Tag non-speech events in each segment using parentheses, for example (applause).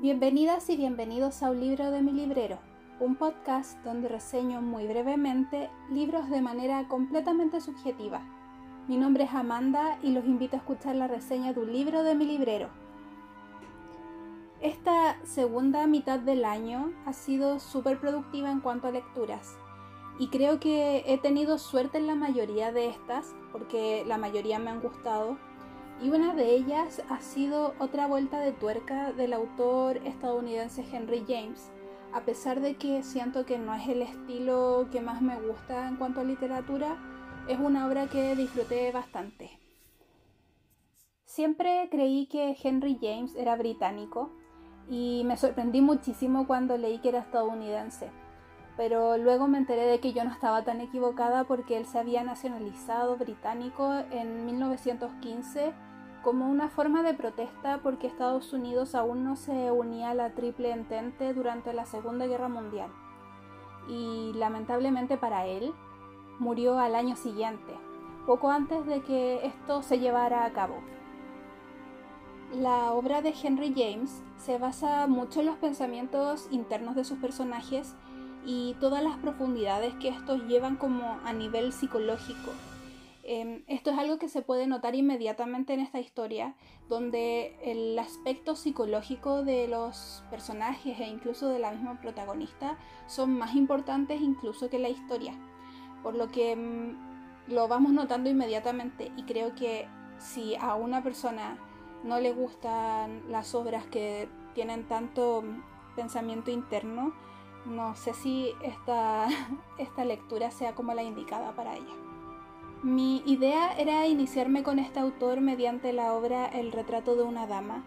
Bienvenidas y bienvenidos a Un libro de mi librero, un podcast donde reseño muy brevemente libros de manera completamente subjetiva. Mi nombre es Amanda y los invito a escuchar la reseña de un libro de mi librero. Esta segunda mitad del año ha sido súper productiva en cuanto a lecturas y creo que he tenido suerte en la mayoría de estas porque la mayoría me han gustado y una de ellas ha sido otra vuelta de tuerca del autor estadounidense Henry James, a pesar de que siento que no es el estilo que más me gusta en cuanto a literatura, es una obra que disfruté bastante. Siempre creí que Henry James era británico y me sorprendí muchísimo cuando leí que era estadounidense, pero luego me enteré de que yo no estaba tan equivocada porque él se había nacionalizado británico en 1915 como una forma de protesta porque Estados Unidos aún no se unía a la Triple Entente durante la Segunda Guerra Mundial. Y lamentablemente para él, murió al año siguiente, poco antes de que esto se llevara a cabo. La obra de Henry James se basa mucho en los pensamientos internos de sus personajes y todas las profundidades que estos llevan como a nivel psicológico Em, esto es algo que se puede notar inmediatamente en esta historia, donde el aspecto psicológico de los personajes e incluso de la misma protagonista son más importantes incluso que la historia, por lo que em, lo vamos notando inmediatamente y creo que si a una persona no le gustan las obras que tienen tanto pensamiento interno, no sé si esta, (laughs) esta lectura sea como la indicada para ella. Mi idea era iniciarme con este autor mediante la obra El retrato de una dama,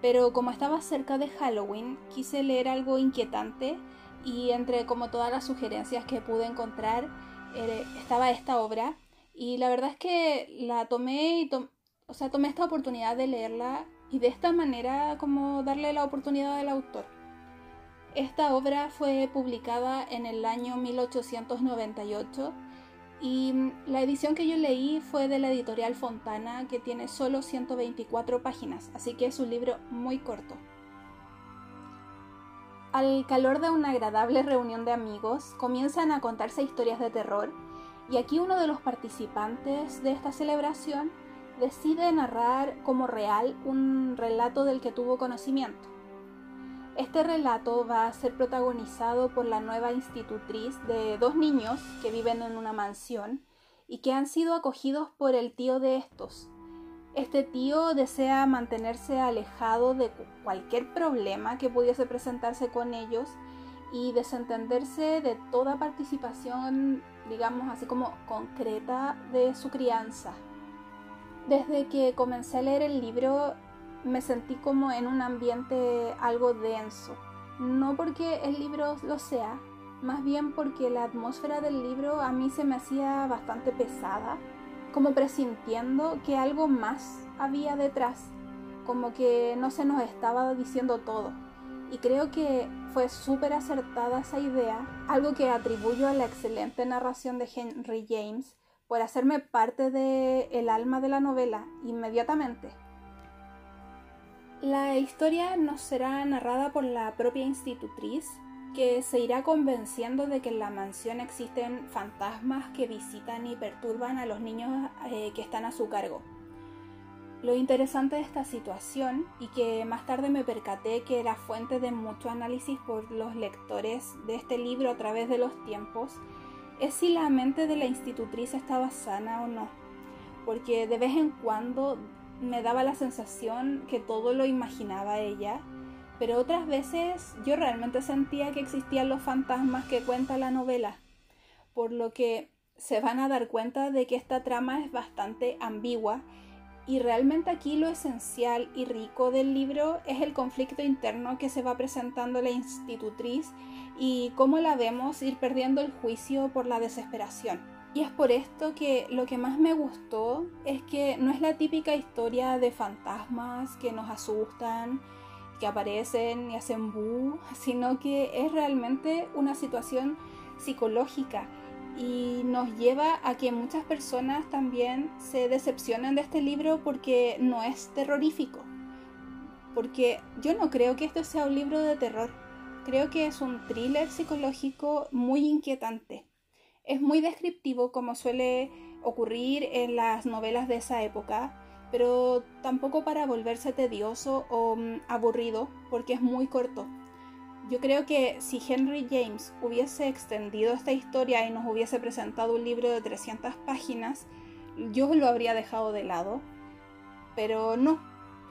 pero como estaba cerca de Halloween, quise leer algo inquietante y entre como todas las sugerencias que pude encontrar eh, estaba esta obra y la verdad es que la tomé y o sea, tomé esta oportunidad de leerla y de esta manera como darle la oportunidad al autor. Esta obra fue publicada en el año 1898 y la edición que yo leí fue de la editorial Fontana, que tiene solo 124 páginas, así que es un libro muy corto. Al calor de una agradable reunión de amigos, comienzan a contarse historias de terror, y aquí uno de los participantes de esta celebración decide narrar como real un relato del que tuvo conocimiento. Este relato va a ser protagonizado por la nueva institutriz de dos niños que viven en una mansión y que han sido acogidos por el tío de estos. Este tío desea mantenerse alejado de cualquier problema que pudiese presentarse con ellos y desentenderse de toda participación, digamos así como concreta, de su crianza. Desde que comencé a leer el libro me sentí como en un ambiente algo denso. No porque el libro lo sea, más bien porque la atmósfera del libro a mí se me hacía bastante pesada, como presintiendo que algo más había detrás, como que no se nos estaba diciendo todo. Y creo que fue súper acertada esa idea, algo que atribuyo a la excelente narración de Henry James por hacerme parte del el alma de la novela inmediatamente. La historia nos será narrada por la propia institutriz, que se irá convenciendo de que en la mansión existen fantasmas que visitan y perturban a los niños eh, que están a su cargo. Lo interesante de esta situación, y que más tarde me percaté que era fuente de mucho análisis por los lectores de este libro a través de los tiempos, es si la mente de la institutriz estaba sana o no, porque de vez en cuando me daba la sensación que todo lo imaginaba ella, pero otras veces yo realmente sentía que existían los fantasmas que cuenta la novela, por lo que se van a dar cuenta de que esta trama es bastante ambigua y realmente aquí lo esencial y rico del libro es el conflicto interno que se va presentando la institutriz y cómo la vemos ir perdiendo el juicio por la desesperación. Y es por esto que lo que más me gustó es que no es la típica historia de fantasmas que nos asustan, que aparecen y hacen bu, (laughs) sino que es realmente una situación psicológica y nos lleva a que muchas personas también se decepcionen de este libro porque no es terrorífico. porque yo no creo que esto sea un libro de terror. Creo que es un thriller psicológico muy inquietante. Es muy descriptivo como suele ocurrir en las novelas de esa época, pero tampoco para volverse tedioso o mm, aburrido, porque es muy corto. Yo creo que si Henry James hubiese extendido esta historia y nos hubiese presentado un libro de 300 páginas, yo lo habría dejado de lado. Pero no,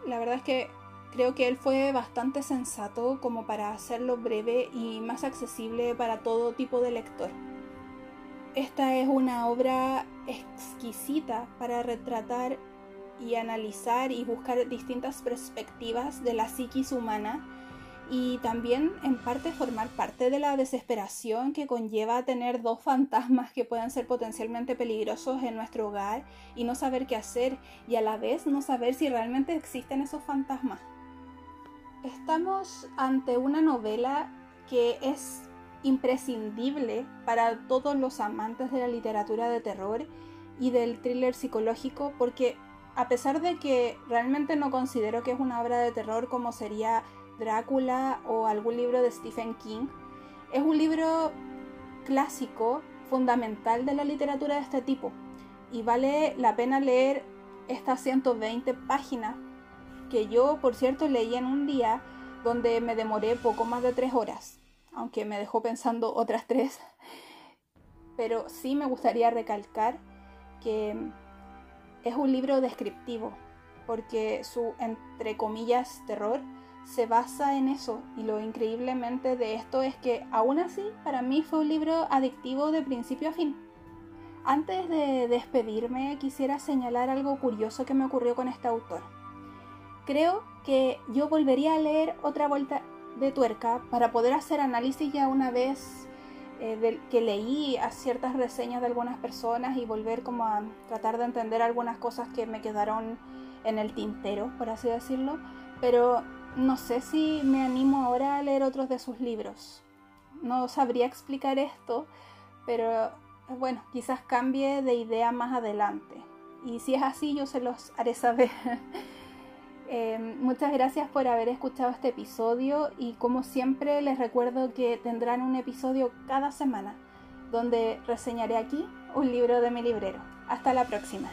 la verdad es que creo que él fue bastante sensato como para hacerlo breve y más accesible para todo tipo de lector. Esta es una obra exquisita para retratar y analizar y buscar distintas perspectivas de la psiquis humana y también en parte formar parte de la desesperación que conlleva tener dos fantasmas que pueden ser potencialmente peligrosos en nuestro hogar y no saber qué hacer y a la vez no saber si realmente existen esos fantasmas. Estamos ante una novela que es imprescindible para todos los amantes de la literatura de terror y del thriller psicológico porque a pesar de que realmente no considero que es una obra de terror como sería Drácula o algún libro de Stephen King, es un libro clásico, fundamental de la literatura de este tipo y vale la pena leer estas 120 páginas que yo, por cierto, leí en un día donde me demoré poco más de tres horas, aunque me dejó pensando otras tres. Pero sí me gustaría recalcar que es un libro descriptivo, porque su, entre comillas, terror se basa en eso. Y lo increíblemente de esto es que, aún así, para mí fue un libro adictivo de principio a fin. Antes de despedirme, quisiera señalar algo curioso que me ocurrió con este autor. Creo que yo volvería a leer otra vuelta de tuerca para poder hacer análisis ya una vez eh, que leí a ciertas reseñas de algunas personas y volver como a tratar de entender algunas cosas que me quedaron en el tintero, por así decirlo. Pero no sé si me animo ahora a leer otros de sus libros. No sabría explicar esto, pero bueno, quizás cambie de idea más adelante. Y si es así, yo se los haré saber. (laughs) Eh, muchas gracias por haber escuchado este episodio y como siempre les recuerdo que tendrán un episodio cada semana donde reseñaré aquí un libro de mi librero. Hasta la próxima.